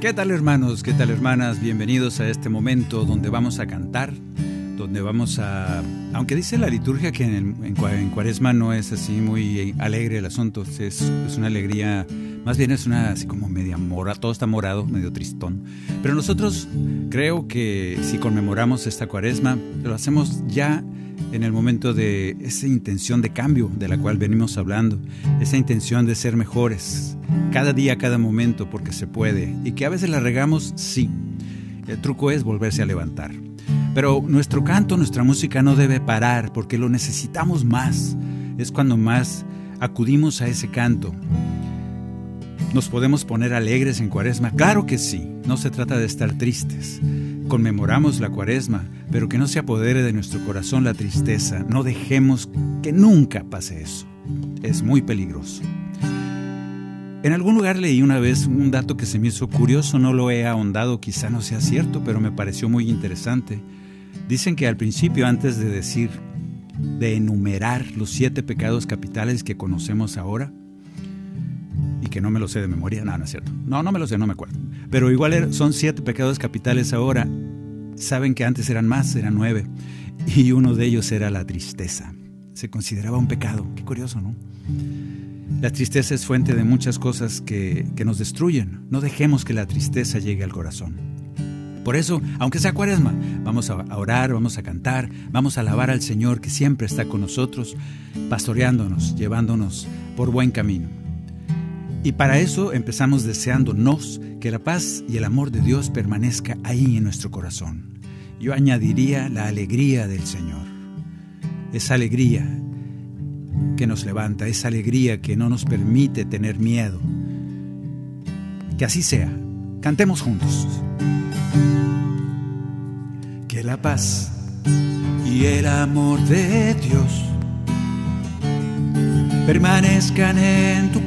¿Qué tal hermanos? ¿Qué tal hermanas? Bienvenidos a este momento donde vamos a cantar, donde vamos a... Aunque dice la liturgia que en, en en cuaresma no es así muy alegre el asunto, es, es una alegría, más bien es una así como media mora, todo está morado, medio tristón. Pero nosotros creo que si conmemoramos esta cuaresma, lo hacemos ya en el momento de esa intención de cambio de la cual venimos hablando, esa intención de ser mejores, cada día, cada momento, porque se puede, y que a veces la regamos, sí. El truco es volverse a levantar. Pero nuestro canto, nuestra música no debe parar, porque lo necesitamos más. Es cuando más acudimos a ese canto. ¿Nos podemos poner alegres en cuaresma? Claro que sí, no se trata de estar tristes. Conmemoramos la cuaresma, pero que no se apodere de nuestro corazón la tristeza. No dejemos que nunca pase eso. Es muy peligroso. En algún lugar leí una vez un dato que se me hizo curioso, no lo he ahondado, quizá no sea cierto, pero me pareció muy interesante. Dicen que al principio, antes de decir, de enumerar los siete pecados capitales que conocemos ahora, y que no me lo sé de memoria, no, no es cierto. No, no me lo sé, no me acuerdo. Pero igual er- son siete pecados capitales ahora. Saben que antes eran más, eran nueve. Y uno de ellos era la tristeza. Se consideraba un pecado. Qué curioso, ¿no? La tristeza es fuente de muchas cosas que, que nos destruyen. No dejemos que la tristeza llegue al corazón. Por eso, aunque sea cuaresma, vamos a a orar, vamos a cantar, vamos a alabar al Señor que siempre está con nosotros, pastoreándonos, llevándonos por buen camino. Y para eso empezamos deseándonos que la paz y el amor de Dios permanezca ahí en nuestro corazón. Yo añadiría la alegría del Señor. Esa alegría que nos levanta, esa alegría que no nos permite tener miedo. Que así sea. Cantemos juntos. Que la paz y el amor de Dios permanezcan en tu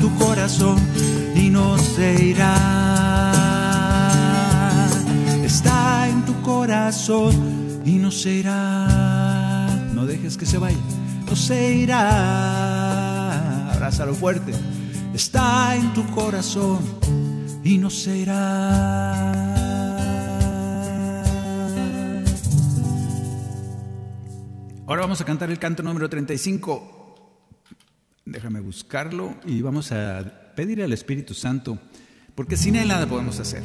Tu corazón y no se irá. Está en tu corazón y no se irá. No dejes que se vaya, no se irá. Abrázalo fuerte. Está en tu corazón y no se irá. Ahora vamos a cantar el canto número 35. Déjame buscarlo y vamos a pedir al Espíritu Santo, porque sin Él nada podemos hacer.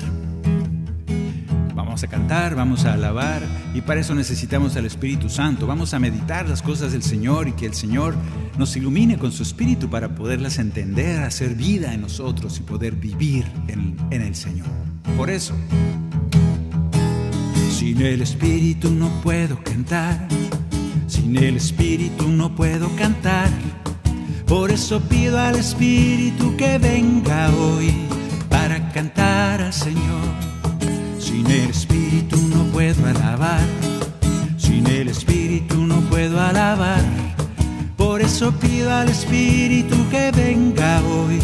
Vamos a cantar, vamos a alabar y para eso necesitamos al Espíritu Santo. Vamos a meditar las cosas del Señor y que el Señor nos ilumine con su Espíritu para poderlas entender, hacer vida en nosotros y poder vivir en, en el Señor. Por eso, Sin el Espíritu no puedo cantar. Sin el Espíritu no puedo cantar. Por eso pido al Espíritu que venga hoy para cantar al Señor. Sin el Espíritu no puedo alabar, sin el Espíritu no puedo alabar. Por eso pido al Espíritu que venga hoy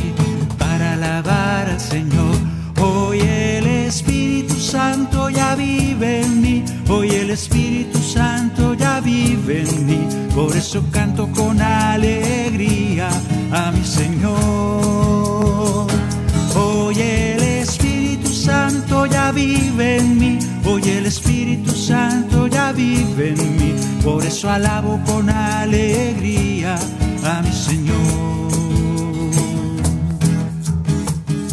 para alabar al Señor. Santo ya vive en mí, hoy el Espíritu Santo ya vive en mí, por eso canto con alegría a mi Señor. Hoy el Espíritu Santo ya vive en mí, hoy el Espíritu Santo ya vive en mí, por eso alabo con alegría a mi Señor.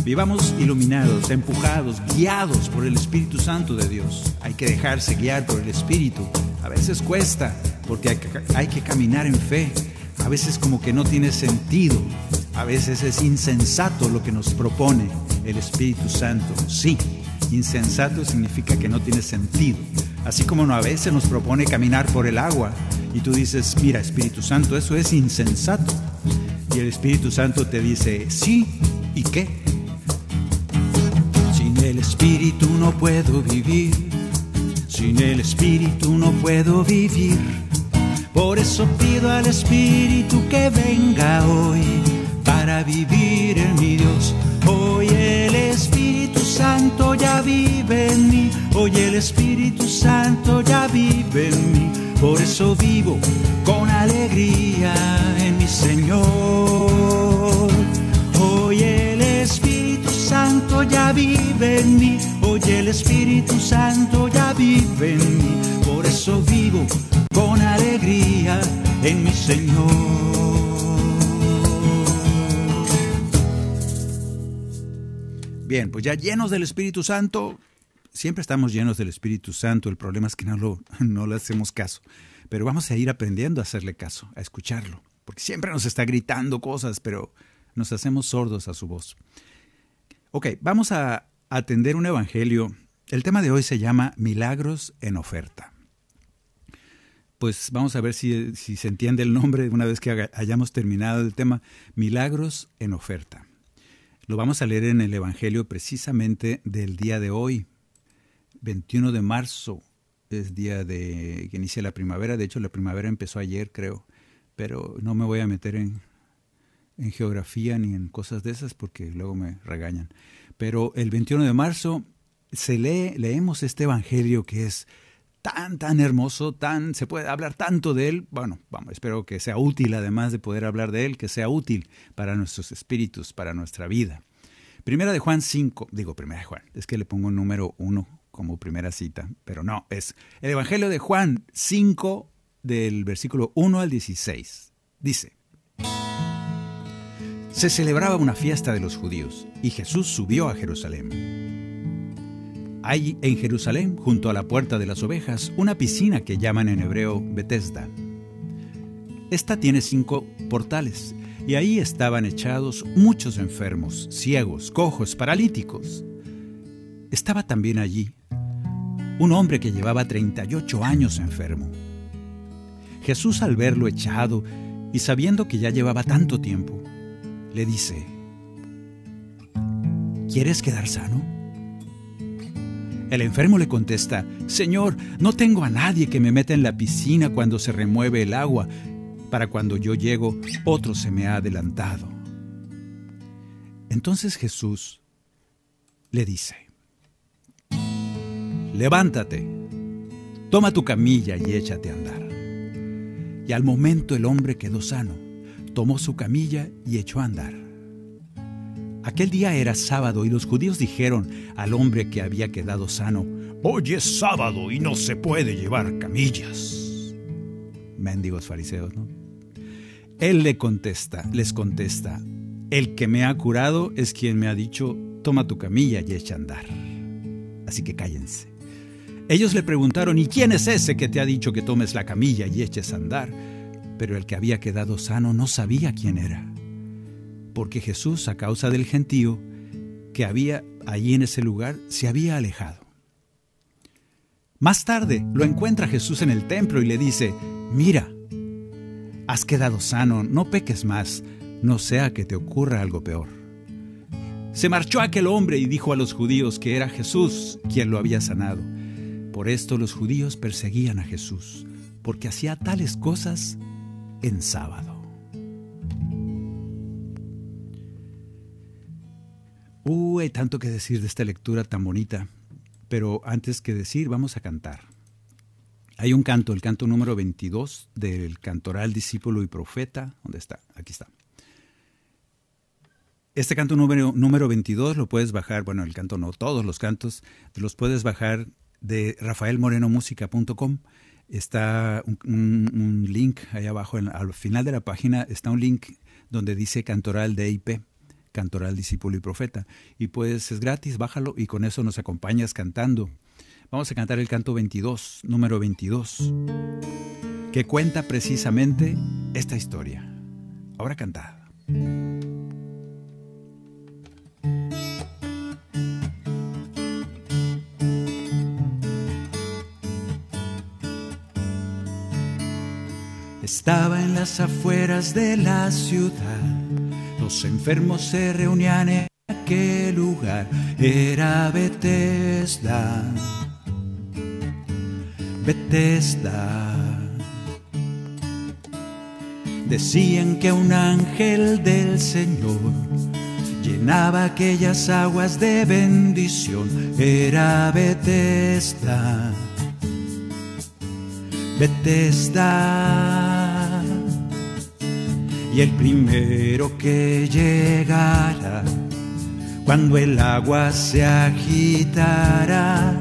Vivamos iluminados, empujados, guiados por el Espíritu Santo de Dios. Hay que dejarse guiar por el Espíritu. A veces cuesta, porque hay que, caminar en fe. A veces como que no tiene sentido. A veces es insensato lo que nos propone el Espíritu Santo. Sí, insensato significa que no tiene sentido. Así como a veces nos propone caminar por el agua y tú dices, mira Espíritu Santo, eso es insensato. Y el Espíritu Santo te dice, sí, ¿y qué? Espíritu no puedo vivir, sin el Espíritu no puedo vivir. Por eso pido al Espíritu que venga hoy para vivir en mi Dios. Hoy el Espíritu Santo ya vive en mí, hoy el Espíritu Santo ya vive en mí. Por eso vivo con alegría en mi Señor. Santo ya vive en mí, hoy el Espíritu Santo ya vive en mí. Por eso vivo con alegría en mi Señor. Bien, pues ya llenos del Espíritu Santo, siempre estamos llenos del Espíritu Santo, el problema es que no, lo, no le hacemos caso, pero vamos a ir aprendiendo a hacerle caso, a escucharlo, porque siempre nos está gritando cosas, pero nos hacemos sordos a su voz. Ok, vamos a atender un evangelio. El tema de hoy se llama Milagros en oferta. Pues vamos a ver si, se entiende el nombre una vez que hayamos terminado el tema Milagros en oferta. Lo vamos a leer en el Evangelio precisamente del día de hoy, 21 de marzo. Es día de que inicia la primavera. De hecho, la primavera empezó ayer, creo. Pero no me voy a meter en, en geografía ni en cosas de esas porque luego me regañan. Pero el 21 de marzo se lee, leemos este evangelio que es tan, tan hermoso, tan, se puede hablar tanto de él. Bueno, vamos, espero que sea útil, además de poder hablar de él, que sea útil para nuestros espíritus, para nuestra vida. Primera de Juan 5, digo primera de Juan, es que le pongo número 1 como primera cita, pero no, es el Evangelio de Juan 5 del versículo 1 al 16. Dice, se celebraba una fiesta de los judíos y Jesús subió a Jerusalén. Hay en Jerusalén, junto a la puerta de las ovejas, una piscina que llaman en hebreo Bethesda. Esta tiene cinco portales y ahí estaban echados muchos enfermos, ciegos, cojos, paralíticos. Estaba también allí un hombre que llevaba 38 años enfermo. Jesús al verlo echado y sabiendo que ya llevaba tanto tiempo, le dice, ¿quieres quedar sano? El enfermo le contesta, Señor, no tengo a nadie que me meta en la piscina cuando se remueve el agua. Para cuando yo llego, otro se me ha adelantado. Entonces Jesús le dice, Levántate, toma tu camilla y échate a andar. Y al momento el hombre quedó sano, tomó su camilla y echó a andar. Aquel día era sábado y los judíos dijeron al hombre que había quedado sano, Hoy es sábado y no se puede llevar camillas. Mendigos fariseos, ¿no? Él le contesta, les contesta, el que me ha curado es quien me ha dicho, toma tu camilla y echa a andar. Así que cállense. Ellos le preguntaron, ¿y quién es ese que te ha dicho que tomes la camilla y eches a andar? Pero el que había quedado sano no sabía quién era porque Jesús, a causa del gentío que había allí en ese lugar, se había alejado. Más tarde lo encuentra Jesús en el templo y le dice, mira, has quedado sano, no peques más, no sea que te ocurra algo peor. Se marchó aquel hombre y dijo a los judíos que era Jesús quien lo había sanado. Por esto los judíos perseguían a Jesús, porque hacía tales cosas en sábado. Uh, hay tanto que decir de esta lectura tan bonita, pero antes que decir, vamos a cantar. Hay un canto, el canto número 22 del cantoral discípulo y profeta. ¿Dónde está? Aquí está. Este canto número, número 22 lo puedes bajar, bueno, el canto no, todos los cantos los puedes bajar de rafaelmorenomusica.com. Está un, link ahí abajo, al final de la página está un link donde dice cantoral de IP, cantoral discípulo y profeta. Y pues es gratis, bájalo y con eso nos acompañas cantando. Vamos a cantar el canto 22, número 22, que cuenta precisamente esta historia. Ahora cantada. Estaba en las afueras de la ciudad. Los enfermos se reunían en aquel lugar. Era Bethesda. Bethesda. Decían que un ángel del Señor llenaba aquellas aguas de bendición. Era Bethesda. Bethesda y el primero que llegara, cuando el agua se agitara,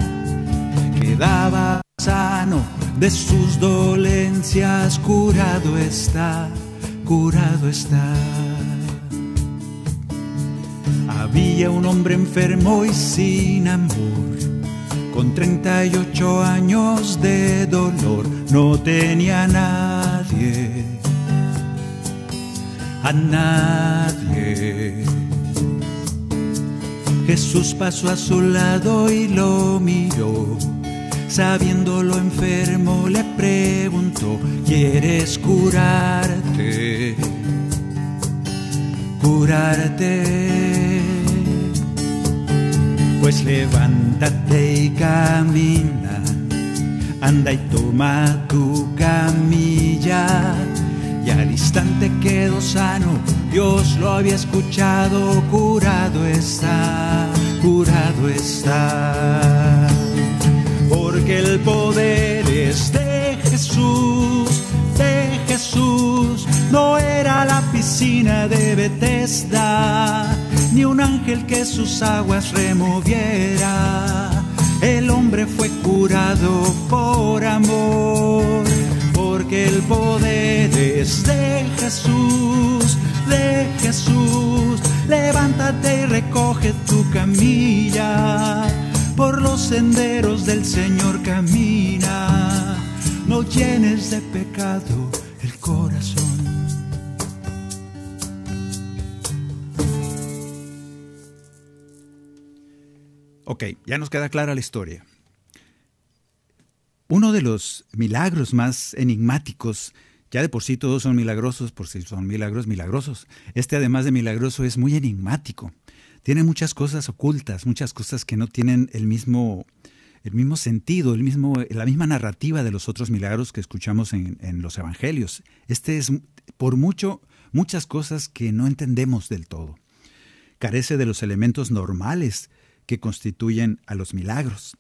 quedaba sano de sus dolencias, curado está, curado está. Había un hombre enfermo y sin amor, con 38 años de dolor, no tenía nadie a nadie. Jesús pasó a su lado y lo miró. Sabiendo lo enfermo, le preguntó, ¿quieres curarte? Curarte. Pues levántate y camina, anda y toma tu camilla y al instante quedó sano. Dios lo había escuchado, curado está, curado está. Porque el poder es de Jesús, de Jesús. No era la piscina de Bethesda, ni un ángel que sus aguas removiera. El hombre fue curado por amor porque el poder es de Jesús, de Jesús. Levántate y recoge tu camilla, por los senderos del Señor camina. No llenes de pecado el corazón. Ok, ya nos queda clara la historia. Uno de los milagros más enigmáticos, ya de por sí todos son milagrosos, por si son milagros milagrosos. Este además de milagroso es muy enigmático. Tiene muchas cosas ocultas, muchas cosas que no tienen el mismo, el mismo sentido, la misma narrativa de los otros milagros que escuchamos en, en los evangelios. Este es por mucho, muchas cosas que no entendemos del todo. Carece de los elementos normales que constituyen a los milagros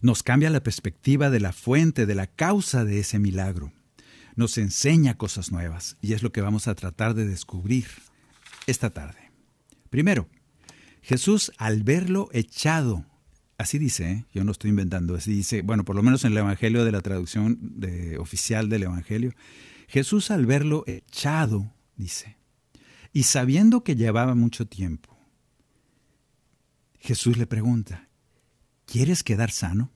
nos cambia la perspectiva de la fuente, de la causa de ese milagro. Nos enseña cosas nuevas y es lo que vamos a tratar de descubrir esta tarde. Primero, Jesús al verlo echado, así dice, ¿eh? yo no estoy inventando, así dice, bueno, por lo menos en el Evangelio de la traducción de, oficial del Evangelio, Jesús al verlo echado, dice, y sabiendo que llevaba mucho tiempo, Jesús le pregunta, ¿quieres quedar sano?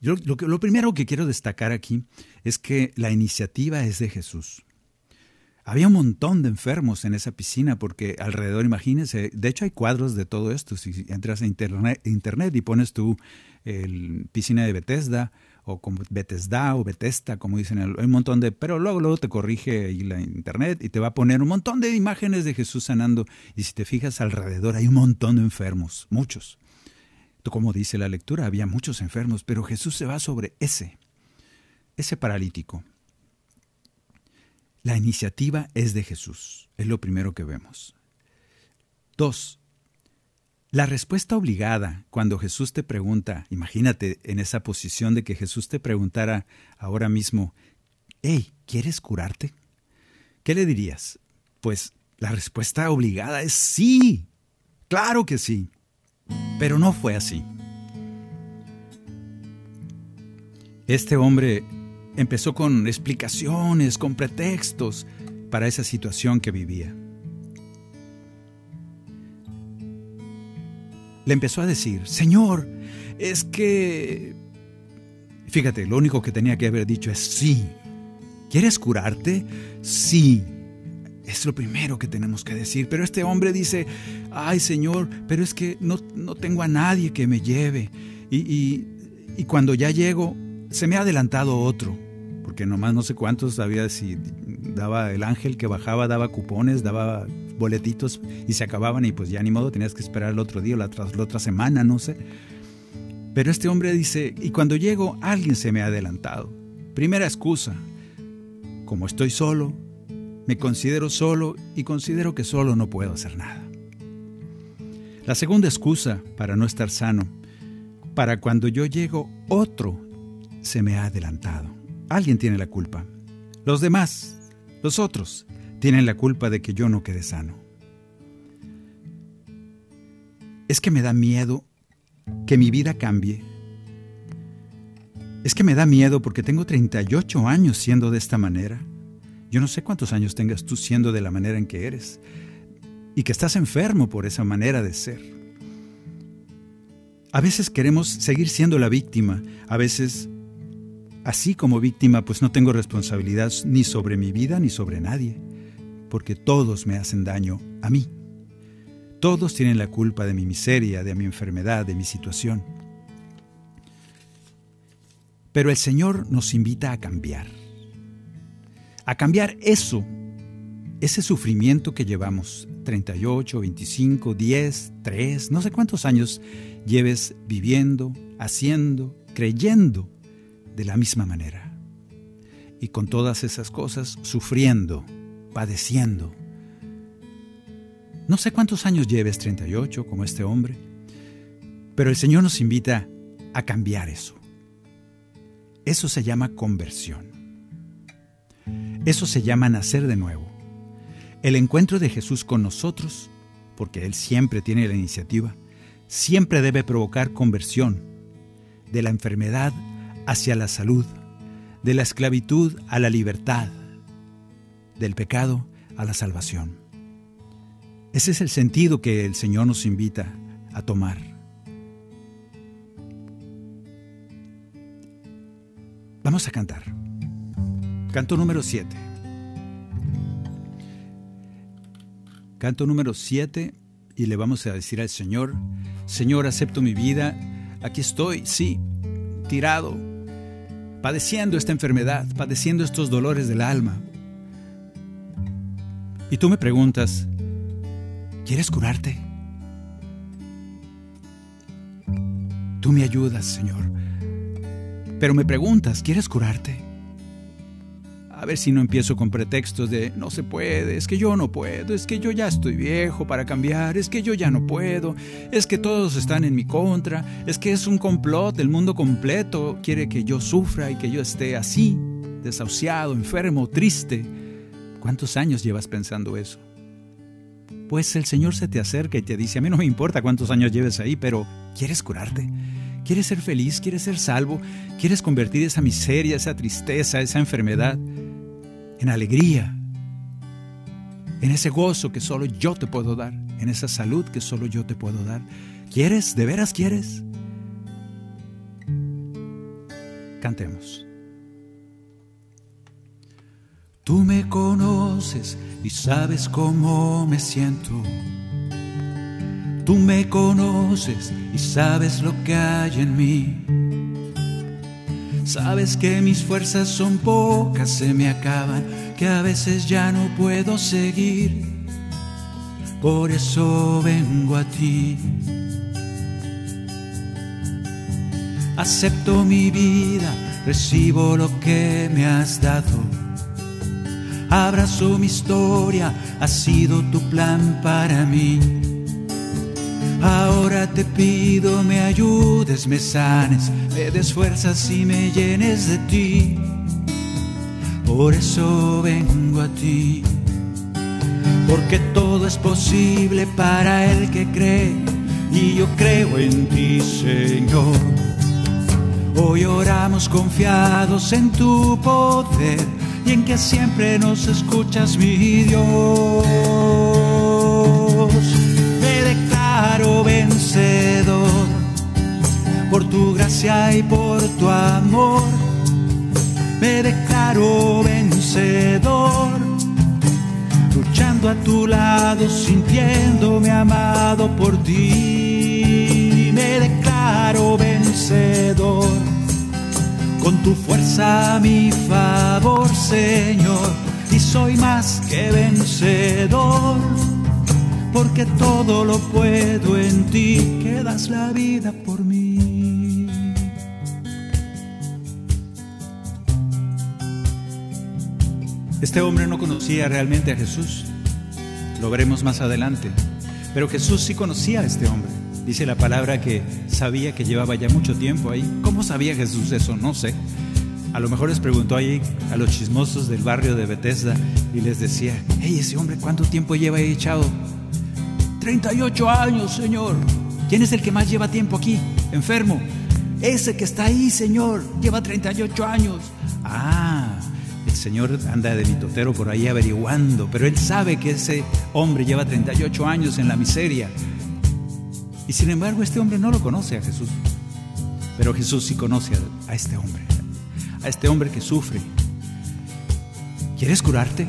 lo, primero que quiero destacar aquí es que la iniciativa es de Jesús. Había un montón de enfermos en esa piscina porque alrededor, imagínense, de hecho hay cuadros de todo esto. Si entras a internet, y pones tu el, piscina de Bethesda o como Bethesda o Bethesda, como dicen, hay un montón de, pero luego, luego te corrige ahí la internet y te va a poner un montón de imágenes de Jesús sanando. Y si te fijas alrededor hay un montón de enfermos, muchos. Como dice la lectura, había muchos enfermos, pero Jesús se va sobre ese, ese paralítico. La iniciativa es de Jesús, es lo primero que vemos. Dos, la respuesta obligada cuando Jesús te pregunta, imagínate en esa posición de que Jesús te preguntara ahora mismo, hey, ¿quieres curarte? ¿Qué le dirías? Pues la respuesta obligada es sí, claro que sí. Pero no fue así. Este hombre empezó con explicaciones, con pretextos para esa situación que vivía. le empezó a decir, Señor, es que... Fíjate, lo único que tenía que haber dicho es sí. ¿Quieres curarte? Sí. Es lo primero que tenemos que decir. Pero este hombre dice, ay Señor, pero es que no, no tengo a nadie que me lleve. Y, y, cuando ya llego, se me ha adelantado otro. Porque nomás no sé cuántos había, si daba el ángel que bajaba, daba cupones, daba boletitos y se acababan y pues ya ni modo, tenías que esperar el otro día o la, la otra semana, no sé. Pero este hombre dice, y cuando llego alguien se me ha adelantado. Primera excusa, como estoy solo, me considero solo y considero que solo no puedo hacer nada. La segunda excusa para no estar sano, para cuando yo llego otro se me ha adelantado. Alguien tiene la culpa. Los demás, los otros, tienen la culpa de que yo no quede sano. Es que me da miedo que mi vida cambie. Es que me da miedo porque tengo 38 años siendo de esta manera. Yo no sé cuántos años tengas tú siendo de la manera en que eres y que estás enfermo por esa manera de ser. A veces queremos seguir siendo la víctima, a veces, así como víctima, pues no tengo responsabilidad ni sobre mi vida ni sobre nadie porque todos me hacen daño a mí. Todos tienen la culpa de mi miseria, de mi enfermedad, de mi situación. Pero el Señor nos invita a cambiar. A cambiar eso, ese sufrimiento que llevamos, 38, 25, 10, 3, no sé cuántos años lleves viviendo, haciendo, creyendo de la misma manera. Y con todas esas cosas sufriendo padeciendo. No sé cuántos años lleves, 38, como este hombre, pero el Señor nos invita a cambiar eso. Eso se llama conversión. Eso se llama nacer de nuevo. El encuentro de Jesús con nosotros, porque Él siempre tiene la iniciativa, siempre debe provocar conversión de la enfermedad hacia la salud, de la esclavitud a la libertad, del pecado a la salvación. Ese es el sentido que el Señor nos invita a tomar. Vamos a cantar. Canto número 7. Canto número 7 y le vamos a decir al Señor, Señor, acepto mi vida, aquí estoy, sí, tirado, padeciendo esta enfermedad, padeciendo estos dolores del alma, y tú me preguntas, ¿quieres curarte? Tú me ayudas, Señor. Pero me preguntas, ¿quieres curarte? A ver si no empiezo con pretextos de no se puede, es que yo no puedo, es que yo ya estoy viejo para cambiar, es que yo ya no puedo, es que todos están en mi contra, es que es un complot, el mundo completo quiere que yo sufra y que yo esté así, desahuciado, enfermo, triste. ¿Cuántos años llevas pensando eso? Pues el Señor se te acerca y te dice, a mí no me importa cuántos años lleves ahí, pero ¿quieres curarte? ¿Quieres ser feliz? ¿Quieres ser salvo? ¿Quieres convertir esa miseria, esa tristeza, esa enfermedad en alegría? En ese gozo que solo yo te puedo dar, en esa salud que solo yo te puedo dar. ¿Quieres? ¿De veras quieres? Cantemos. Tú me conoces y sabes cómo me siento. Tú me conoces y sabes lo que hay en mí. Sabes que mis fuerzas son pocas, se me acaban, que a veces ya no puedo seguir. Por eso vengo a ti. Acepto mi vida, recibo lo que me has dado Abrazo mi historia, ha sido tu plan para mí. Te pido me ayudes, me sanes, me des fuerzas y me llenes de ti. Por eso vengo a ti, porque todo es posible para el que cree, y yo creo en ti, Señor. Hoy oramos confiados en tu poder y en que siempre nos escuchas, mi Dios. Vencedor por tu gracia y por tu amor. Me declaro vencedor, luchando a tu lado, sintiéndome amado por ti. Me declaro vencedor con tu fuerza mi favor, Señor, y soy más que vencedor, porque todo lo puedo en ti, que das la vida por mí. Este hombre no conocía realmente a Jesús, lo veremos más adelante, pero Jesús sí conocía a este hombre. Dice la palabra que sabía que llevaba ya mucho tiempo ahí. ¿Cómo sabía Jesús eso? No sé. A lo mejor les preguntó ahí a los chismosos del barrio de Bethesda y les decía, hey, ese hombre, ¿cuánto tiempo lleva ahí echado? 38 años, Señor. ¿Quién es el que más lleva tiempo aquí? Enfermo. Ese que está ahí, Señor, lleva 38 años. Ah, el Señor anda de mitotero por ahí averiguando, pero él sabe que ese hombre lleva 38 años en la miseria. Y sin embargo este hombre no lo conoce a Jesús. Pero Jesús sí conoce a, a, este hombre, a este hombre que sufre. ¿Quieres curarte?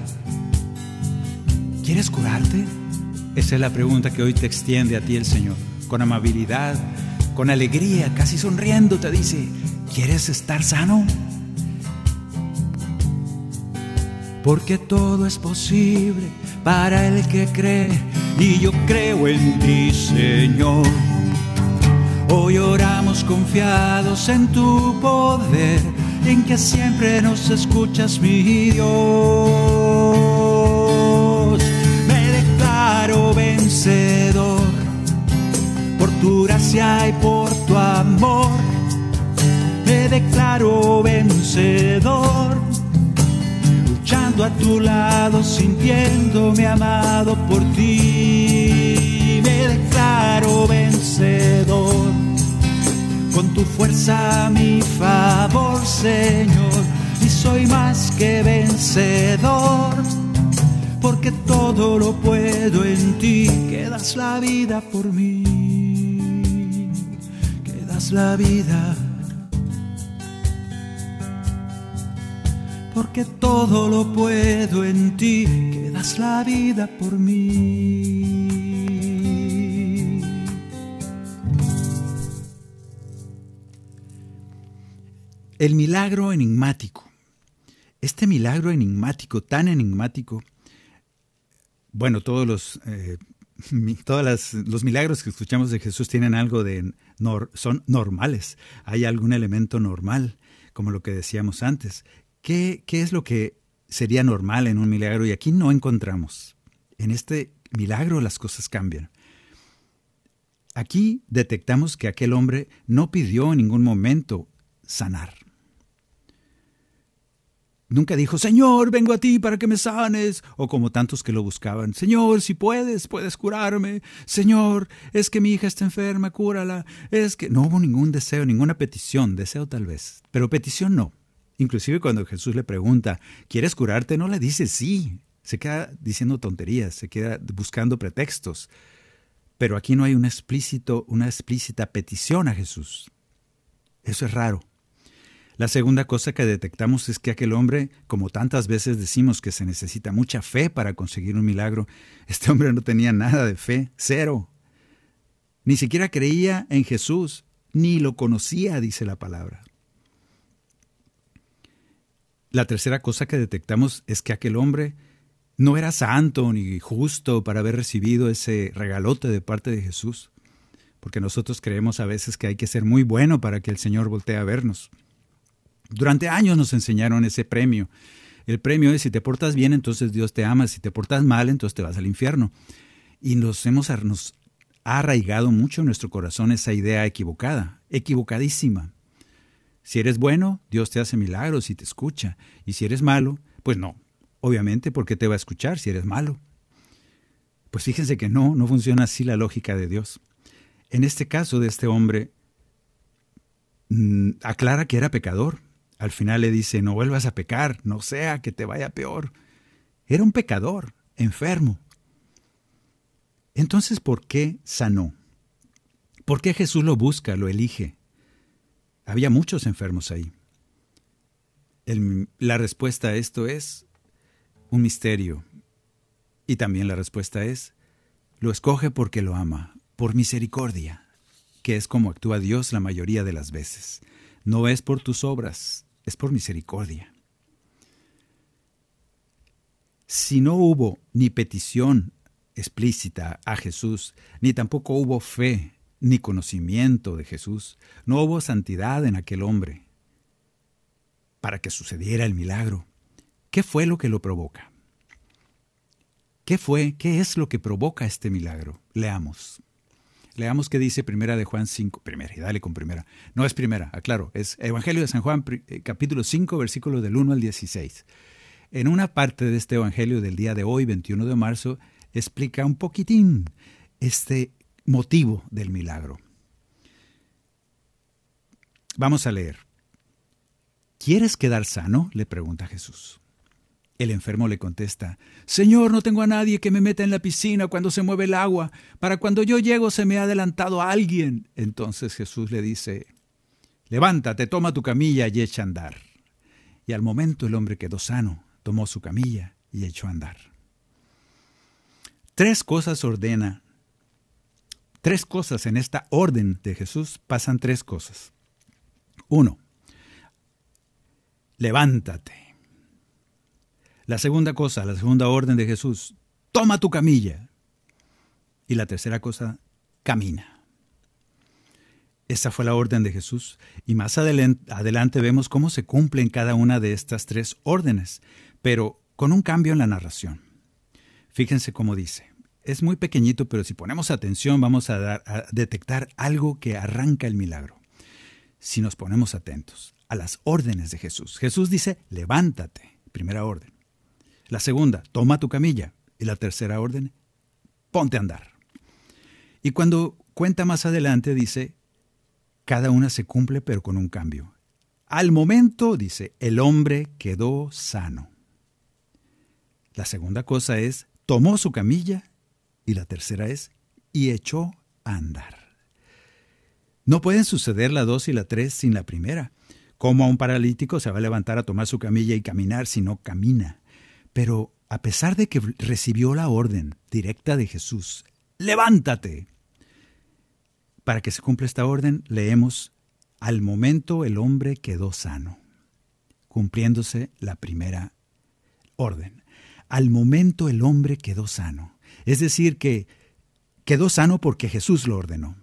¿Quieres curarte? Esa es la pregunta que hoy te extiende a ti el Señor. Con amabilidad, con alegría, casi sonriendo, te dice, ¿quieres estar sano? Porque todo es posible para el que cree y yo creo en ti, Señor. Hoy oramos confiados en tu poder, en que siempre nos escuchas, mi Dios. Vencedor por tu gracia y por tu amor. Me declaro vencedor luchando a tu lado, sintiéndome amado por ti. Me declaro vencedor, con tu fuerza mi favor, Señor, y soy más que vencedor, porque todo lo puedo en ti, que das la vida por mí, que das la vida porque todo lo puedo en ti, que das la vida por mí. El milagro enigmático. Este milagro enigmático, tan enigmático, bueno, todos los, eh, los milagros que escuchamos de Jesús tienen algo de, nor, son normales, hay algún elemento normal, como lo que decíamos antes. ¿Qué, ¿Qué es lo que sería normal en un milagro? Y aquí no encontramos. En este milagro las cosas cambian. Aquí detectamos que aquel hombre no pidió en ningún momento sanar. Nunca dijo, Señor, vengo a ti para que me sanes, o como tantos que lo buscaban, Señor, si puedes, puedes curarme, Señor, es que mi hija está enferma, cúrala, es que no hubo ningún deseo, ninguna petición, deseo tal vez, pero petición no. Inclusive cuando Jesús le pregunta, ¿quieres curarte? No le dice sí, se queda diciendo tonterías, se queda buscando pretextos. Pero aquí no hay un explícito, una explícita petición a Jesús. Eso es raro. La segunda cosa que detectamos es que aquel hombre, como tantas veces decimos que se necesita mucha fe para conseguir un milagro, este hombre no tenía nada de fe, cero. Ni siquiera creía en Jesús, ni lo conocía, dice la palabra. La tercera cosa que detectamos es que aquel hombre no era santo ni justo para haber recibido ese regalote de parte de Jesús, porque nosotros creemos a veces que hay que ser muy bueno para que el Señor voltee a vernos. Durante años nos enseñaron ese premio. El premio es si te portas bien, entonces Dios te ama, si te portas mal, entonces te vas al infierno. Y nos hemos nos ha arraigado mucho en nuestro corazón esa idea equivocada, equivocadísima. Si eres bueno, Dios te hace milagros y te escucha. Y si eres malo, pues no. Obviamente, ¿por qué te va a escuchar si eres malo? Pues fíjense que no, no funciona así la lógica de Dios. En este caso de este hombre, mm, aclara que era pecador. Al final le dice, no vuelvas a pecar, no sea que te vaya peor. Era un pecador, enfermo. Entonces, ¿por qué sanó? ¿Por qué Jesús lo busca, lo elige? Había muchos enfermos ahí. la respuesta a esto es un misterio. Y también la respuesta es, lo escoge porque lo ama, por misericordia, que es como actúa Dios la mayoría de las veces. No es por tus obras, es por misericordia. Si no hubo ni petición explícita a Jesús, ni tampoco hubo fe ni conocimiento de Jesús, no hubo santidad en aquel hombre para que sucediera el milagro. ¿Qué fue lo que lo provoca? ¿Qué fue? ¿Qué es lo que provoca este milagro? Leamos. Leamos qué dice Primera de Juan 5. Primera, y dale con primera. No es primera, aclaro, es Evangelio de San Juan, eh, capítulo 5, versículos del 1 al 16. En una parte de este Evangelio del día de hoy, 21 de marzo, explica un poquitín este motivo del milagro. Vamos a leer. ¿Quieres quedar sano? le pregunta Jesús. El enfermo le contesta, Señor, no tengo a nadie que me meta en la piscina cuando se mueve el agua. Para cuando yo llego se me ha adelantado alguien. Entonces Jesús le dice, Levántate, toma tu camilla y echa a andar. Y al momento el hombre quedó sano, tomó su camilla y echó a andar. Tres cosas ordena. Tres cosas en esta orden de Jesús pasan tres cosas. Uno, levántate. La segunda cosa, la segunda orden de Jesús, toma tu camilla. Y la tercera cosa, camina. Esa fue la orden de Jesús. Y más adelante vemos cómo se cumplen cada una de estas tres órdenes, pero con un cambio en la narración. Fíjense cómo dice. Es muy pequeñito, pero si ponemos atención vamos a, detectar algo que arranca el milagro. Si nos ponemos atentos a las órdenes de Jesús. Jesús dice, levántate, primera orden. La segunda, toma tu camilla. Y la tercera orden, ponte a andar. Y cuando cuenta más adelante, dice, cada una se cumple pero con un cambio. Al momento, dice, el hombre quedó sano. La segunda cosa es, tomó su camilla y la tercera es, y echó a andar. No pueden suceder la dos y la tres sin la primera. Como a un paralítico se va a levantar a tomar su camilla y caminar si no camina? Pero a pesar de que recibió la orden directa de Jesús, levántate. Para que se cumpla esta orden, leemos, al momento el hombre quedó sano, cumpliéndose la primera orden. Al momento el hombre quedó sano. Es decir, que quedó sano porque Jesús lo ordenó.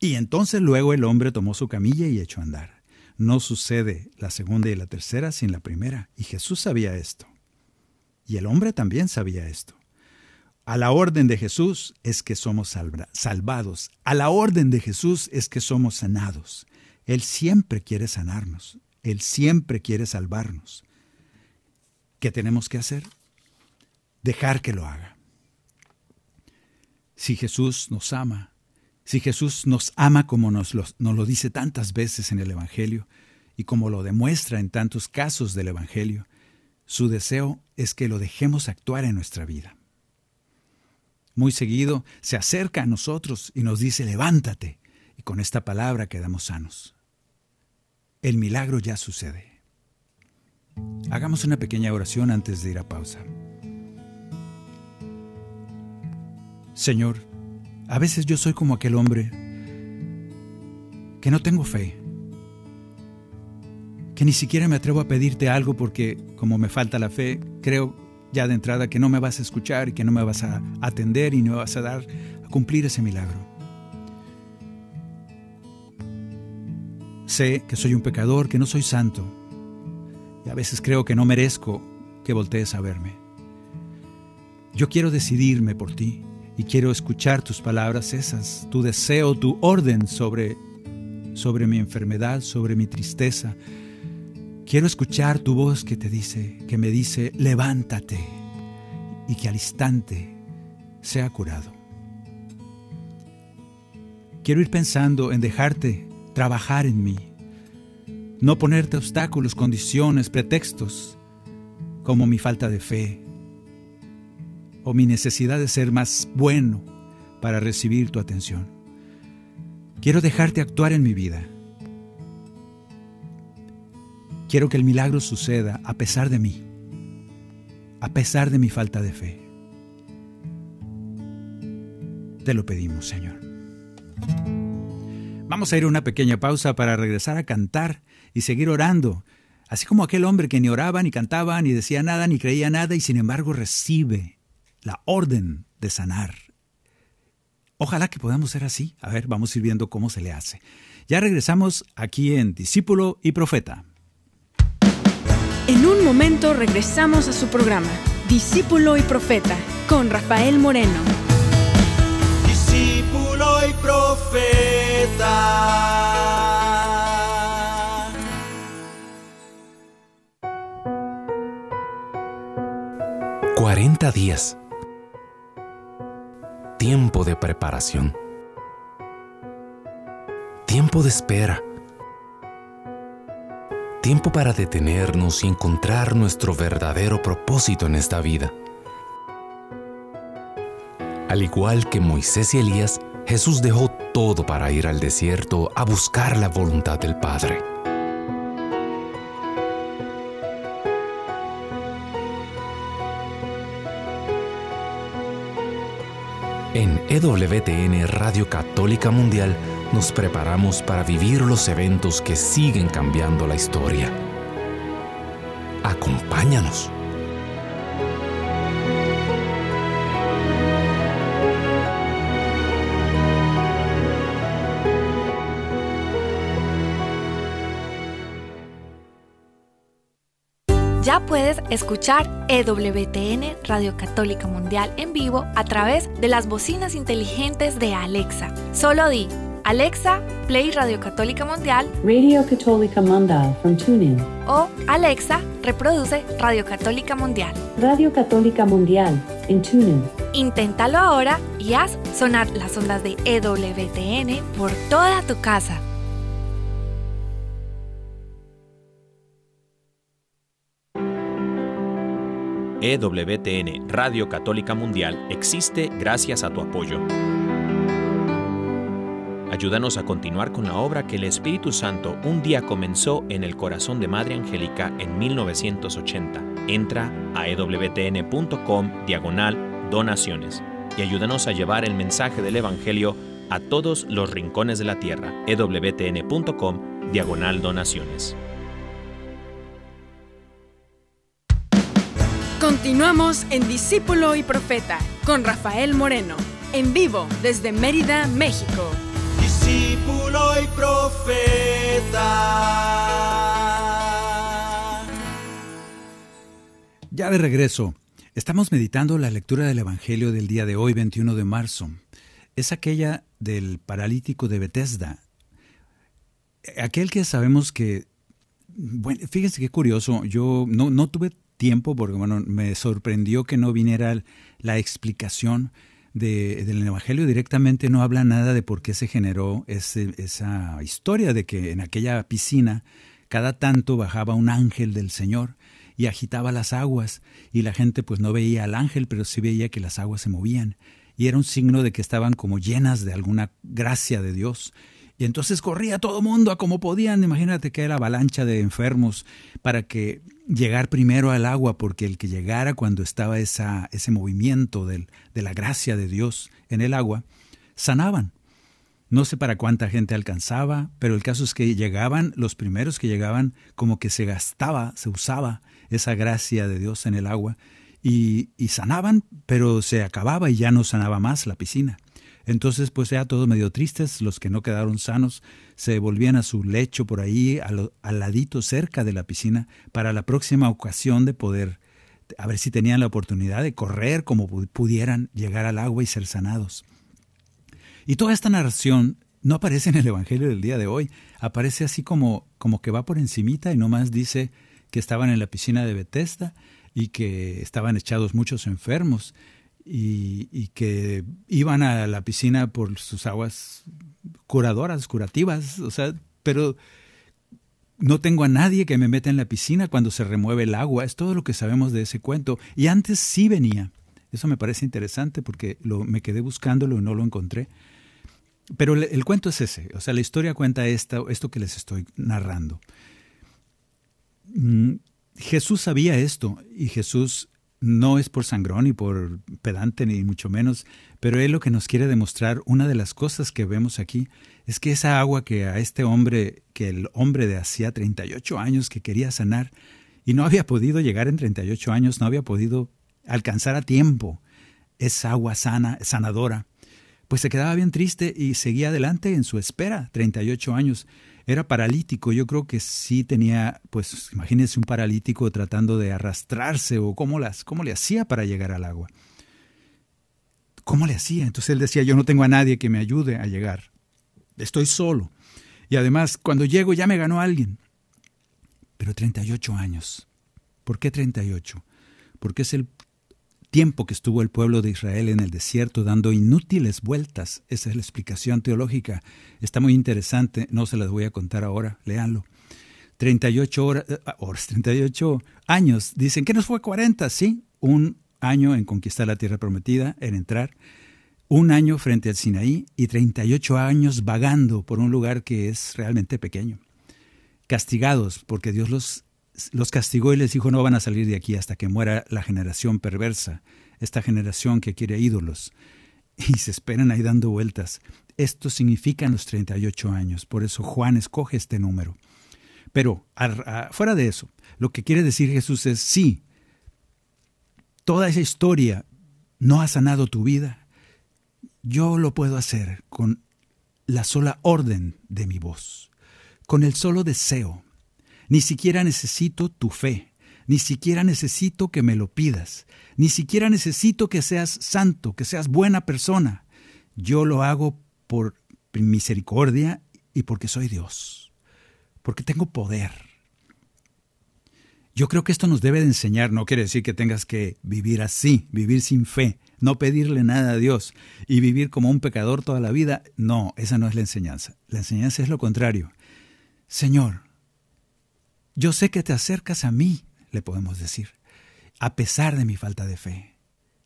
Y entonces luego el hombre tomó su camilla y echó a andar. No sucede la segunda y la tercera sin la primera. Y Jesús sabía esto. Y el hombre también sabía esto. A la orden de Jesús es que somos salvados. A la orden de Jesús es que somos sanados. Él siempre quiere sanarnos. Él siempre quiere salvarnos. ¿Qué tenemos que hacer? dejar que lo haga. Si Jesús nos ama, si Jesús nos ama como nos lo, dice tantas veces en el Evangelio y como lo demuestra en tantos casos del Evangelio, su deseo es que lo dejemos actuar en nuestra vida. Muy seguido se acerca a nosotros y nos dice, levántate, y con esta palabra quedamos sanos. El milagro ya sucede. Hagamos una pequeña oración antes de ir a pausa. Señor, a veces yo soy como aquel hombre que no tengo fe, que ni siquiera me atrevo a pedirte algo porque como me falta la fe, creo ya de entrada que no me vas a escuchar y que no me vas a atender y no me vas a dar a cumplir ese milagro. Sé que soy un pecador, que no soy santo, y a veces creo que no merezco que voltees a verme. Yo quiero decidirme por ti y quiero escuchar tus palabras esas, tu deseo, tu orden sobre, sobre mi enfermedad, sobre mi tristeza. Quiero escuchar tu voz que te dice, que me dice, levántate y que al instante sea curado. Quiero ir pensando en dejarte trabajar en mí, no ponerte obstáculos, condiciones, pretextos, como mi falta de fe o mi necesidad de ser más bueno para recibir tu atención. Quiero dejarte actuar en mi vida. Quiero que el milagro suceda a pesar de mí, a pesar de mi falta de fe. Te lo pedimos, Señor. Vamos a ir a una pequeña pausa para regresar a cantar y seguir orando, así como aquel hombre que ni oraba, ni cantaba, ni decía nada, ni creía nada, y sin embargo recibe la orden de sanar. Ojalá que podamos ser así. A ver, vamos a ir viendo cómo se le hace. Ya regresamos aquí en Discípulo y Profeta. Momento regresamos a su programa, Discípulo y Profeta, con Rafael Moreno. Discípulo y Profeta. 40 días. Tiempo de preparación. Tiempo de espera. Tiempo para detenernos y encontrar nuestro verdadero propósito en esta vida. Al igual que Moisés y Elías, Jesús dejó todo para ir al desierto a buscar la voluntad del Padre. En EWTN Radio Católica Mundial nos preparamos para vivir los eventos que siguen cambiando la historia. Acompáñanos. Ya puedes escuchar EWTN Radio Católica Mundial en vivo a través de las bocinas inteligentes de Alexa. Solo di Alexa, Play Radio Católica Mundial. Radio Católica Mundial from TuneIn. O Alexa, reproduce Radio Católica Mundial. Radio Católica Mundial en TuneIn. Inténtalo ahora y haz sonar las ondas de EWTN por toda tu casa. EWTN Radio Católica Mundial existe gracias a tu apoyo. Ayúdanos a continuar con la obra que el Espíritu Santo un día comenzó en el corazón de Madre Angélica en 1980. Entra a ewtn.com diagonal donaciones y ayúdanos a llevar el mensaje del Evangelio a todos los rincones de la tierra. ewtn.com diagonal donaciones. Continuamos en Discípulo y Profeta con Rafael Moreno, en vivo desde Mérida, México. Discípulo y Profeta. Ya de regreso, estamos meditando la lectura del Evangelio del día de hoy, 21 de marzo. Es aquella del paralítico de Bethesda. Aquel que sabemos que, bueno, fíjense qué curioso, yo no, no tuve tiempo, porque bueno, me sorprendió que no viniera la explicación de, del Evangelio directamente, no habla nada de por qué se generó esa historia de que en aquella piscina cada tanto bajaba un ángel del Señor y agitaba las aguas y la gente pues no veía al ángel, pero sí veía que las aguas se movían y era un signo de que estaban como llenas de alguna gracia de Dios y entonces corría todo mundo a como podían. Imagínate que era avalancha de enfermos para que llegar primero al agua, porque el que llegara cuando estaba esa, ese movimiento del, de la gracia de Dios en el agua, sanaban. No sé para cuánta gente alcanzaba, pero el caso es que llegaban, los primeros que llegaban, como que se gastaba, se usaba esa gracia de Dios en el agua, y, y sanaban, pero se acababa y ya no sanaba más la piscina. Entonces, pues ya todos medio tristes, los que no quedaron sanos, se volvían a su lecho por ahí, al, ladito cerca de la piscina, para la próxima ocasión de poder a ver si tenían la oportunidad de correr como pudieran llegar al agua y ser sanados. Y toda esta narración no aparece en el Evangelio del día de hoy, aparece así como, como que va por encimita y nomás dice que estaban en la piscina de Bethesda y que estaban echados muchos enfermos y, que iban a la piscina por sus aguas curadoras, curativas, o sea, pero no tengo a nadie que me meta en la piscina cuando se remueve el agua, es todo lo que sabemos de ese cuento. Y antes sí venía. Eso me parece interesante porque lo, me quedé buscándolo y no lo encontré. Pero el, el, cuento es ese, o sea, la historia cuenta esta, esto que les estoy narrando. Mm, Jesús sabía esto y Jesús no es por sangrón ni por pedante ni mucho menos, pero él lo que nos quiere demostrar, una de las cosas que vemos aquí, es que esa agua que a este hombre, que el hombre de hacía 38 años que quería sanar y no había podido llegar en 38 años, no había podido alcanzar a tiempo esa agua sana, sanadora, pues se quedaba bien triste y seguía adelante en su espera, 38 años era paralítico. Yo creo que sí tenía, pues imagínense un paralítico tratando de arrastrarse o cómo, las, cómo le hacía para llegar al agua. ¿Cómo le hacía? Entonces él decía, yo no tengo a nadie que me ayude a llegar. Estoy solo. Y además, cuando llego ya me ganó alguien. Pero 38 años. ¿Por qué 38? Porque es el tiempo que estuvo el pueblo de Israel en el desierto dando inútiles vueltas. Esa es la explicación teológica. Está muy interesante, no se las voy a contar ahora, léanlo. 38 horas, eh, horas 38 años. Dicen que nos fue 40, sí, un año en conquistar la tierra prometida, en entrar, un año frente al Sinaí y 38 años vagando por un lugar que es realmente pequeño. Castigados porque Dios los los castigó y les dijo no van a salir de aquí hasta que muera la generación perversa, esta generación que quiere ídolos. Y se esperan ahí dando vueltas. Esto significa los 38 años, por eso Juan escoge este número. Pero fuera de eso, lo que quiere decir Jesús es, sí, toda esa historia no ha sanado tu vida, yo lo puedo hacer con la sola orden de mi voz, con el solo deseo ni siquiera necesito tu fe, ni siquiera necesito que me lo pidas, ni siquiera necesito que seas santo, que seas buena persona. Yo lo hago por misericordia y porque soy Dios, porque tengo poder. Yo creo que esto nos debe de enseñar, no quiere decir que tengas que vivir así, vivir sin fe, no pedirle nada a Dios y vivir como un pecador toda la vida. No, esa no es la enseñanza. La enseñanza es lo contrario. Señor, yo sé que te acercas a mí, le podemos decir, a pesar de mi falta de fe.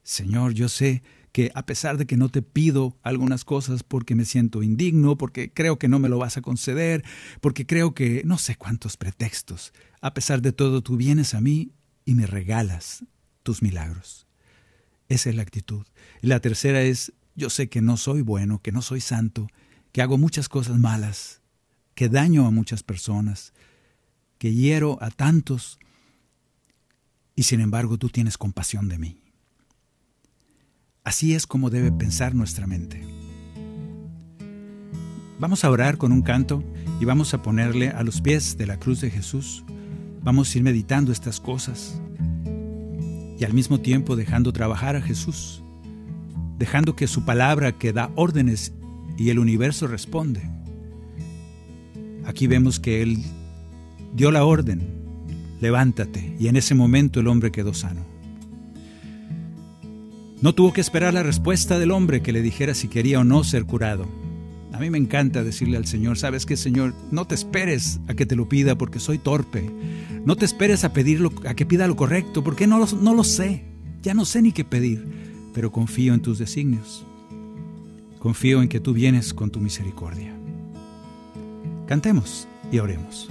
Señor, yo sé que a pesar de que no te pido algunas cosas porque me siento indigno, porque creo que no me lo vas a conceder, porque creo que no sé cuántos pretextos, a pesar de todo tú vienes a mí y me regalas tus milagros. Esa es la actitud. Y la tercera es, yo sé que no soy bueno, que no soy santo, que hago muchas cosas malas, que daño a muchas personas, que hiero a tantos y sin embargo tú tienes compasión de mí. Así es como debe pensar nuestra mente. Vamos a orar con un canto y vamos a ponerle a los pies de la cruz de Jesús. Vamos a ir meditando estas cosas y al mismo tiempo dejando trabajar a Jesús, dejando que su palabra que da órdenes y el universo responde. Aquí vemos que Él dio la orden, levántate, y en ese momento el hombre quedó sano. No tuvo que esperar la respuesta del hombre que le dijera si quería o no ser curado. A mí me encanta decirle al Señor, sabes qué Señor, no te esperes a que te lo pida porque soy torpe. No te esperes a pedirlo, a que pida lo correcto, porque no no lo sé. Ya no sé ni qué pedir, pero confío en tus designios. Confío en que tú vienes con tu misericordia. Cantemos y oremos.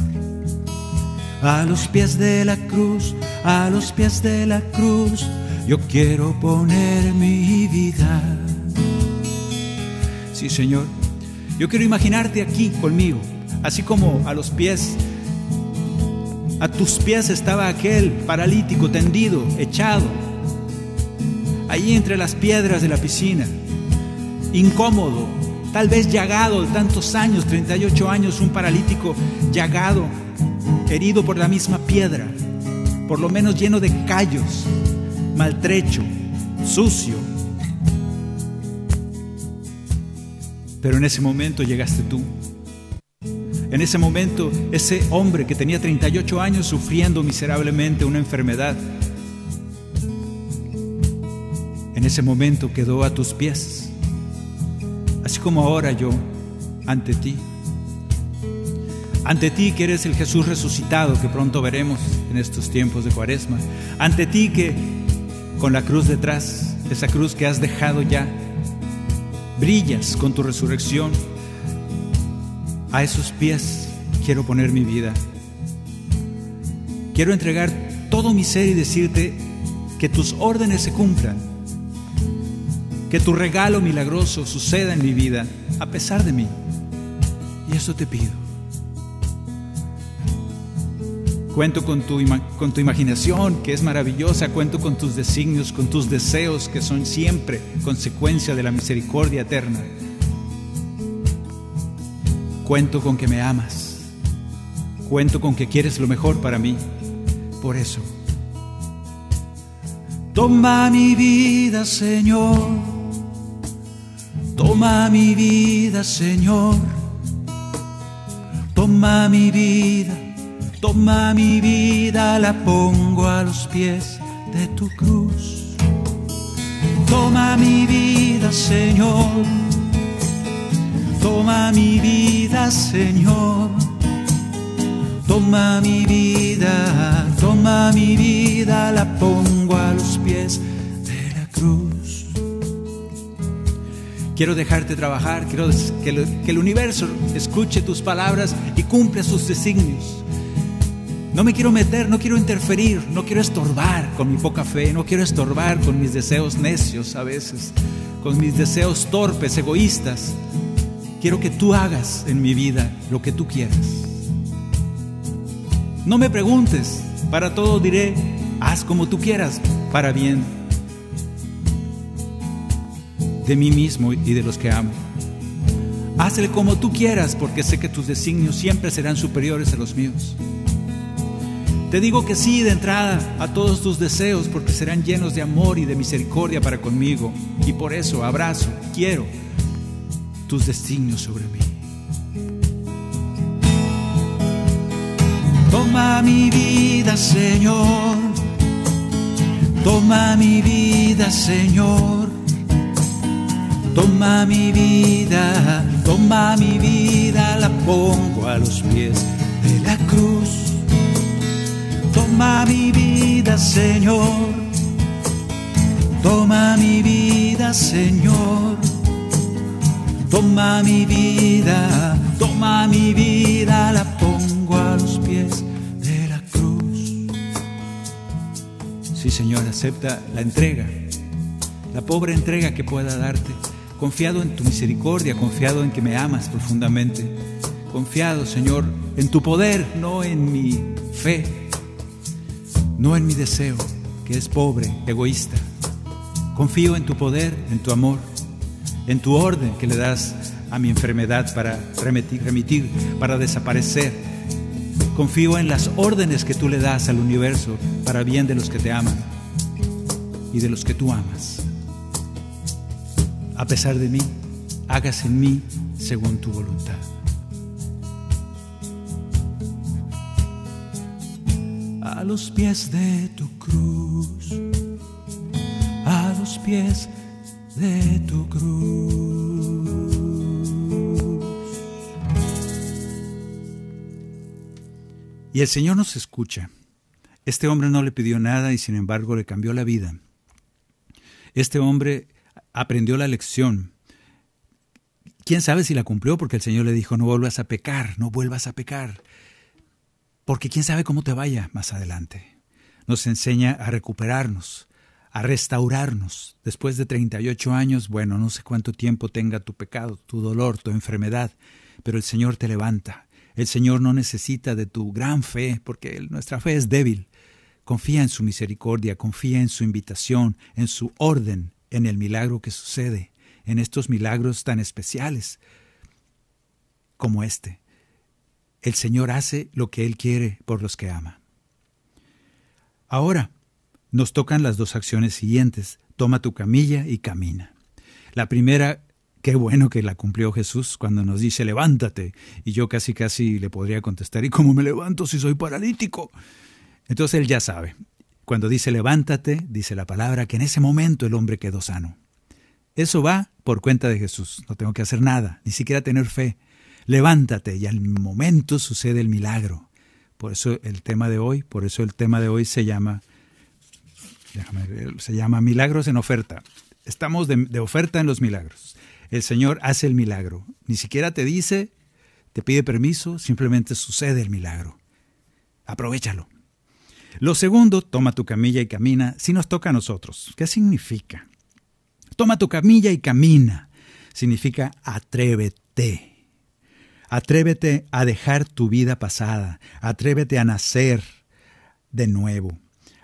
a los pies de la cruz, a los pies de la cruz, yo quiero poner mi vida. Sí, Señor, yo quiero imaginarte aquí conmigo, así como a los pies, a tus pies estaba aquel paralítico tendido, echado, allí entre las piedras de la piscina, incómodo, tal vez llagado de tantos años, 38 años, un paralítico llagado, herido por la misma piedra, por lo menos lleno de callos, maltrecho, sucio. Pero en ese momento llegaste tú. En ese momento, ese hombre que tenía 38 años sufriendo miserablemente una enfermedad, en ese momento quedó a tus pies, así como ahora yo ante ti. Ante ti que eres el Jesús resucitado que pronto veremos en estos tiempos de cuaresma. Ante ti que con la cruz detrás, esa cruz que has dejado ya, brillas con tu resurrección. A esos pies quiero poner mi vida. Quiero entregar todo mi ser y decirte que tus órdenes se cumplan. Que tu regalo milagroso suceda en mi vida a pesar de mí. Y eso te pido. Cuento con tu, con tu imaginación, que es maravillosa. Cuento con tus designios, con tus deseos, que son siempre consecuencia de la misericordia eterna. Cuento con que me amas. Cuento con que quieres lo mejor para mí. Por eso, toma mi vida, Señor. Toma mi vida, Señor. Toma mi vida Toma mi vida, la pongo a los pies de tu cruz. Toma mi vida, Señor. Toma mi vida, Señor. Toma mi vida, toma mi vida, la pongo a los pies de la cruz. Quiero dejarte trabajar, quiero que, el universo escuche tus palabras y cumpla sus designios. No me quiero meter, no quiero interferir, no quiero estorbar con mi poca fe, no quiero estorbar con mis deseos necios a veces, con mis deseos torpes, egoístas. Quiero que tú hagas en mi vida lo que tú quieras. No me preguntes, para todo diré, haz como tú quieras, para bien de mí mismo y de los que amo. Hazle como tú quieras, porque sé que tus designios siempre serán superiores a los míos. Te digo que sí de entrada a todos tus deseos porque serán llenos de amor y de misericordia para conmigo. Y por eso abrazo, quiero tus designios sobre mí. Toma mi vida, Señor. Toma mi vida, Señor. Toma mi vida, toma mi vida, la pongo a los pies de la cruz. Toma mi vida, Señor. Toma mi vida, Señor. Toma mi vida, toma mi vida, la pongo a los pies de la cruz. Sí, Señor, acepta la entrega, la pobre entrega que pueda darte, confiado en tu misericordia, confiado en que me amas profundamente, confiado, Señor, en tu poder, no en mi fe no en mi deseo, que es pobre, egoísta. Confío en tu poder, en tu amor, en tu orden que le das a mi enfermedad para remitir, remitir, para desaparecer. Confío en las órdenes que tú le das al universo para bien de los que te aman y de los que tú amas. A pesar de mí, hagas en mí según tu voluntad. A los pies de tu cruz, a los pies de tu cruz. Y el Señor nos escucha. Este hombre no le pidió nada y sin embargo le cambió la vida. Este hombre aprendió la lección. ¿Quién sabe si la cumplió? Porque el Señor le dijo, no vuelvas a pecar, no vuelvas a pecar porque quién sabe cómo te vaya más adelante. Nos enseña a recuperarnos, a restaurarnos. Después de 38 años, bueno, no sé cuánto tiempo tenga tu pecado, tu dolor, tu enfermedad, pero el Señor te levanta. El Señor no necesita de tu gran fe, porque nuestra fe es débil. Confía en su misericordia, confía en su invitación, en su orden, en el milagro que sucede, en estos milagros tan especiales como este. El Señor hace lo que Él quiere por los que ama. Ahora, nos tocan las dos acciones siguientes. Toma tu camilla y camina. La primera, qué bueno que la cumplió Jesús cuando nos dice levántate. Y yo casi casi le podría contestar, ¿y cómo me levanto si soy paralítico? Entonces él ya sabe. Cuando dice levántate, dice la palabra que en ese momento el hombre quedó sano. Eso va por cuenta de Jesús. No tengo que hacer nada, ni siquiera tener fe. Levántate y al momento sucede el milagro. Por eso el tema de hoy, por eso el tema de hoy se llama se llama Milagros en oferta. Estamos de, oferta en los milagros. El Señor hace el milagro. Ni siquiera te dice, te pide permiso, simplemente sucede el milagro. Aprovechalo. Lo segundo, toma tu camilla y camina, si nos toca a nosotros. ¿Qué significa? Toma tu camilla y camina. Significa atrévete. Atrévete a dejar tu vida pasada. Atrévete a nacer de nuevo.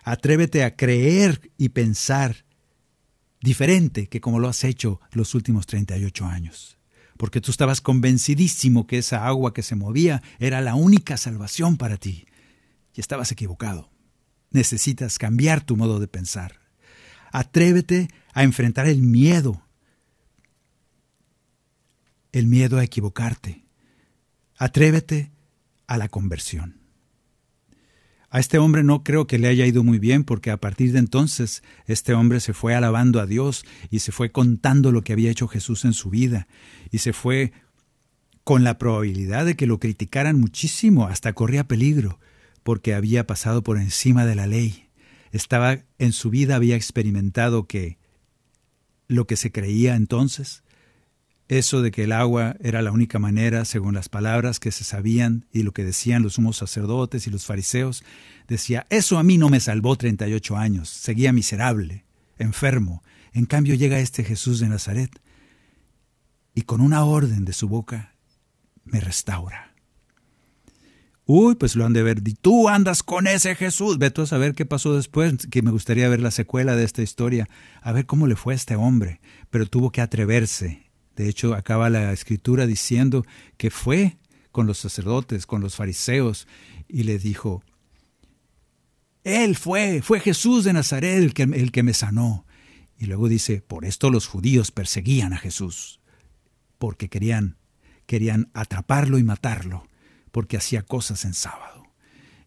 Atrévete a creer y pensar diferente que como lo has hecho los últimos 38 años. Porque tú estabas convencidísimo que esa agua que se movía era la única salvación para ti. Y estabas equivocado. Necesitas cambiar tu modo de pensar. Atrévete a enfrentar el miedo. El miedo a equivocarte. Atrévete a la conversión. A este hombre no creo que le haya ido muy bien porque a partir de entonces este hombre se fue alabando a Dios y se fue contando lo que había hecho Jesús en su vida y se fue con la probabilidad de que lo criticaran muchísimo, hasta corría peligro porque había pasado por encima de la ley. Estaba en su vida había experimentado que lo que se creía entonces eso de que el agua era la única manera, según las palabras que se sabían y lo que decían los sumos sacerdotes y los fariseos, decía, eso a mí no me salvó 38 años, seguía miserable, enfermo. En cambio llega este Jesús de Nazaret y con una orden de su boca me restaura. Uy, pues lo han de ver. Y tú andas con ese Jesús. Ve tú a saber qué pasó después, que me gustaría ver la secuela de esta historia, a ver cómo le fue a este hombre. Pero tuvo que atreverse de hecho, acaba la escritura diciendo que fue con los sacerdotes, con los fariseos, y le dijo, Él fue, fue Jesús de Nazaret el que, el que me sanó. Y luego dice, por esto los judíos perseguían a Jesús, porque querían, querían atraparlo y matarlo, porque hacía cosas en sábado.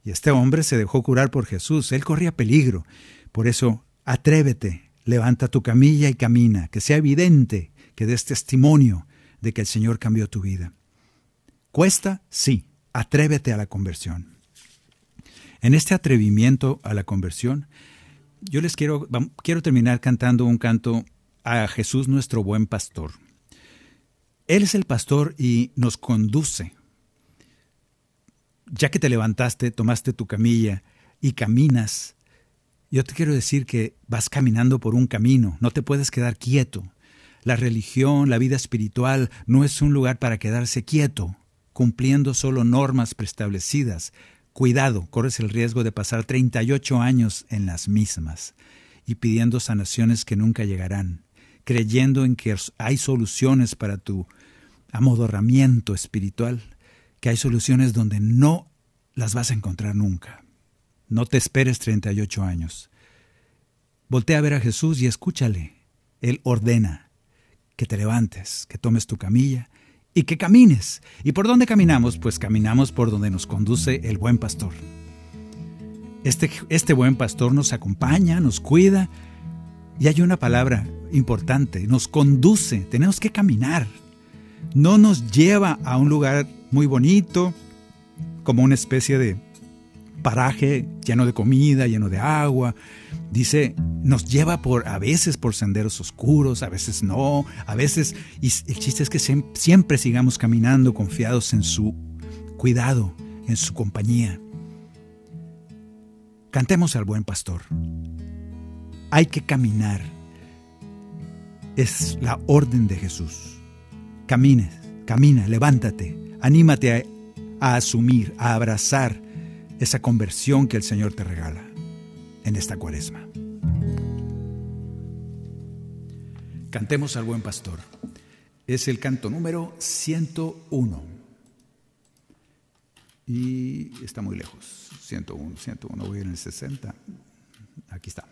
Y este hombre se dejó curar por Jesús, él corría peligro. Por eso, atrévete, levanta tu camilla y camina, que sea evidente que des testimonio de que el Señor cambió tu vida. ¿Cuesta? Sí. Atrévete a la conversión. En este atrevimiento a la conversión, yo les quiero, quiero terminar cantando un canto a Jesús nuestro buen pastor. Él es el pastor y nos conduce. Ya que te levantaste, tomaste tu camilla y caminas, yo te quiero decir que vas caminando por un camino, no te puedes quedar quieto. La religión, la vida espiritual, no es un lugar para quedarse quieto, cumpliendo solo normas preestablecidas. Cuidado, corres el riesgo de pasar 38 años en las mismas y pidiendo sanaciones que nunca llegarán, creyendo en que hay soluciones para tu amodorramiento espiritual, que hay soluciones donde no las vas a encontrar nunca. No te esperes 38 años. Voltea a ver a Jesús y escúchale. Él ordena que te levantes, que tomes tu camilla y que camines. ¿Y por dónde caminamos? Pues caminamos por donde nos conduce el buen pastor. Este, este buen pastor nos acompaña, nos cuida y hay una palabra importante, nos conduce, tenemos que caminar. No nos lleva a un lugar muy bonito, como una especie de paraje lleno de comida, lleno de agua, Dice, nos lleva por a veces por senderos oscuros, a veces no, a veces y el chiste es que siempre sigamos caminando confiados en su cuidado, en su compañía. Cantemos al buen pastor. Hay que caminar. Es la orden de Jesús. Camines, camina, levántate, anímate a, a asumir, a abrazar esa conversión que el Señor te regala en esta cuaresma. Cantemos al buen pastor. Es el canto número 101. Y está muy lejos. 101, 101, voy en el 60. Aquí está.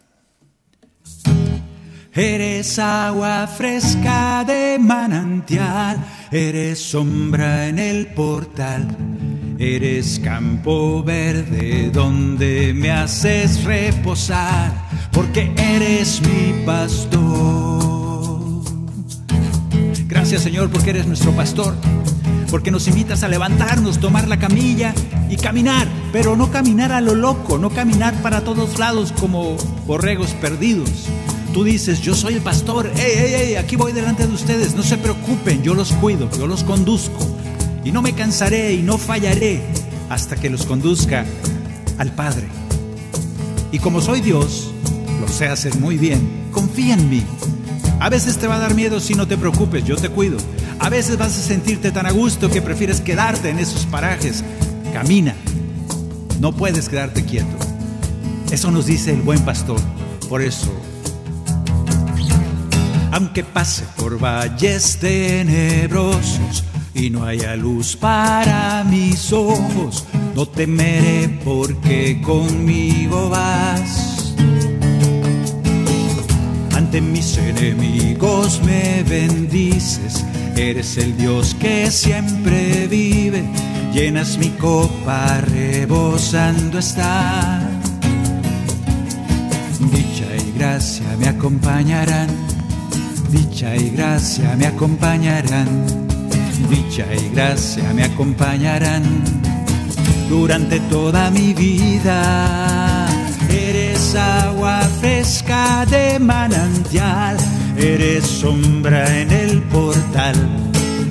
Eres agua fresca de manantial, eres sombra en el portal, eres campo verde donde me haces reposar, porque eres mi pastor. Gracias Señor porque eres nuestro pastor, porque nos invitas a levantarnos, tomar la camilla y caminar, pero no caminar a lo loco, no caminar para todos lados como borregos perdidos Tú dices, yo soy el pastor, ey, ey, ey, aquí voy delante de ustedes, no se preocupen, yo los cuido, yo los conduzco. Y no me cansaré y no fallaré hasta que los conduzca al Padre. Y como soy Dios, lo sé hacer muy bien, confía en mí. A veces te va a dar miedo si no te preocupes, yo te cuido. A veces vas a sentirte tan a gusto que prefieres quedarte en esos parajes. Camina, no puedes quedarte quieto. Eso nos dice el buen pastor. Por eso aunque pase por valles tenebrosos y no haya luz para mis ojos, no temeré porque conmigo vas. Ante mis enemigos me bendices, eres el Dios que siempre vive, llenas mi copa rebosando está. Dicha y gracia me acompañarán Dicha y gracia me acompañarán, dicha y gracia me acompañarán durante toda mi vida. Eres agua fresca de manantial, eres sombra en el portal,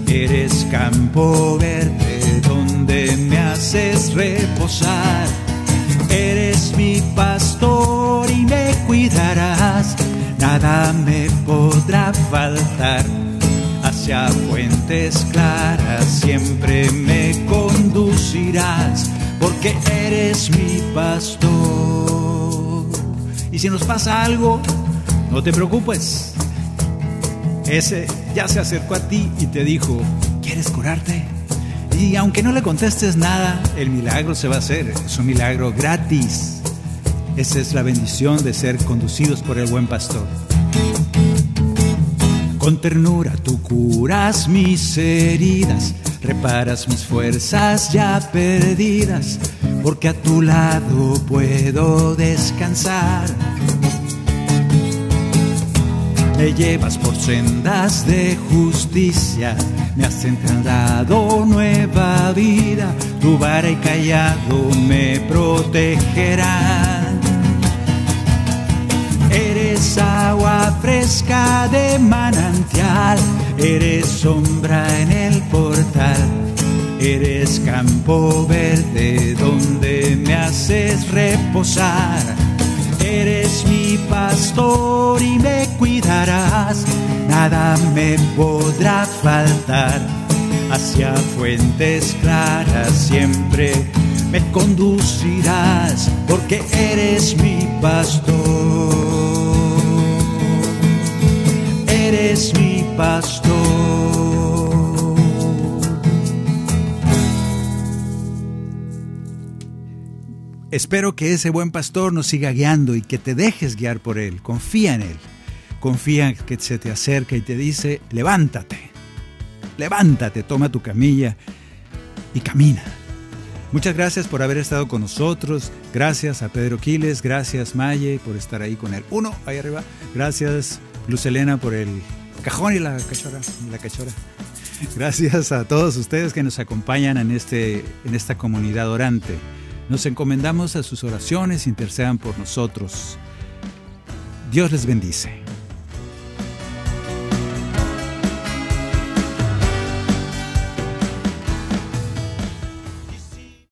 eres campo verde donde me haces reposar. Eres mi pastor y me cuidarás nada me podrá faltar. Hacia fuentes claras siempre me conducirás, porque eres mi pastor. Y si nos pasa algo, no te preocupes. Ese ya se acercó a ti y te dijo, ¿quieres curarte? Y aunque no le contestes nada, el milagro se va a hacer. Es un milagro gratis. Esa es la bendición de ser conducidos por el buen pastor. Con ternura tú curas mis heridas, reparas mis fuerzas ya perdidas, porque a tu lado puedo descansar. Me llevas por sendas de justicia, me has entregado nueva vida, tu vara y callado me protegerán. Eres agua fresca de manantial, eres sombra en el portal, eres campo verde donde me haces reposar. Eres mi pastor y me cuidarás, nada me podrá faltar. Hacia fuentes claras siempre me conducirás, porque eres mi pastor. Eres mi pastor. Espero que ese buen pastor nos siga guiando y que te dejes guiar por él. Confía en él. Confía en que se te acerca y te dice, levántate. Levántate, toma tu camilla y camina. Muchas gracias por haber estado con nosotros. Gracias a Pedro Quiles. Gracias Maye por estar ahí con el uno ahí arriba. Gracias Luz Elena por el cajón y la cachora. la. Gracias a todos ustedes que nos acompañan en, este, en esta comunidad orante. Nos encomendamos a sus oraciones, intercedan por nosotros. Dios les bendice.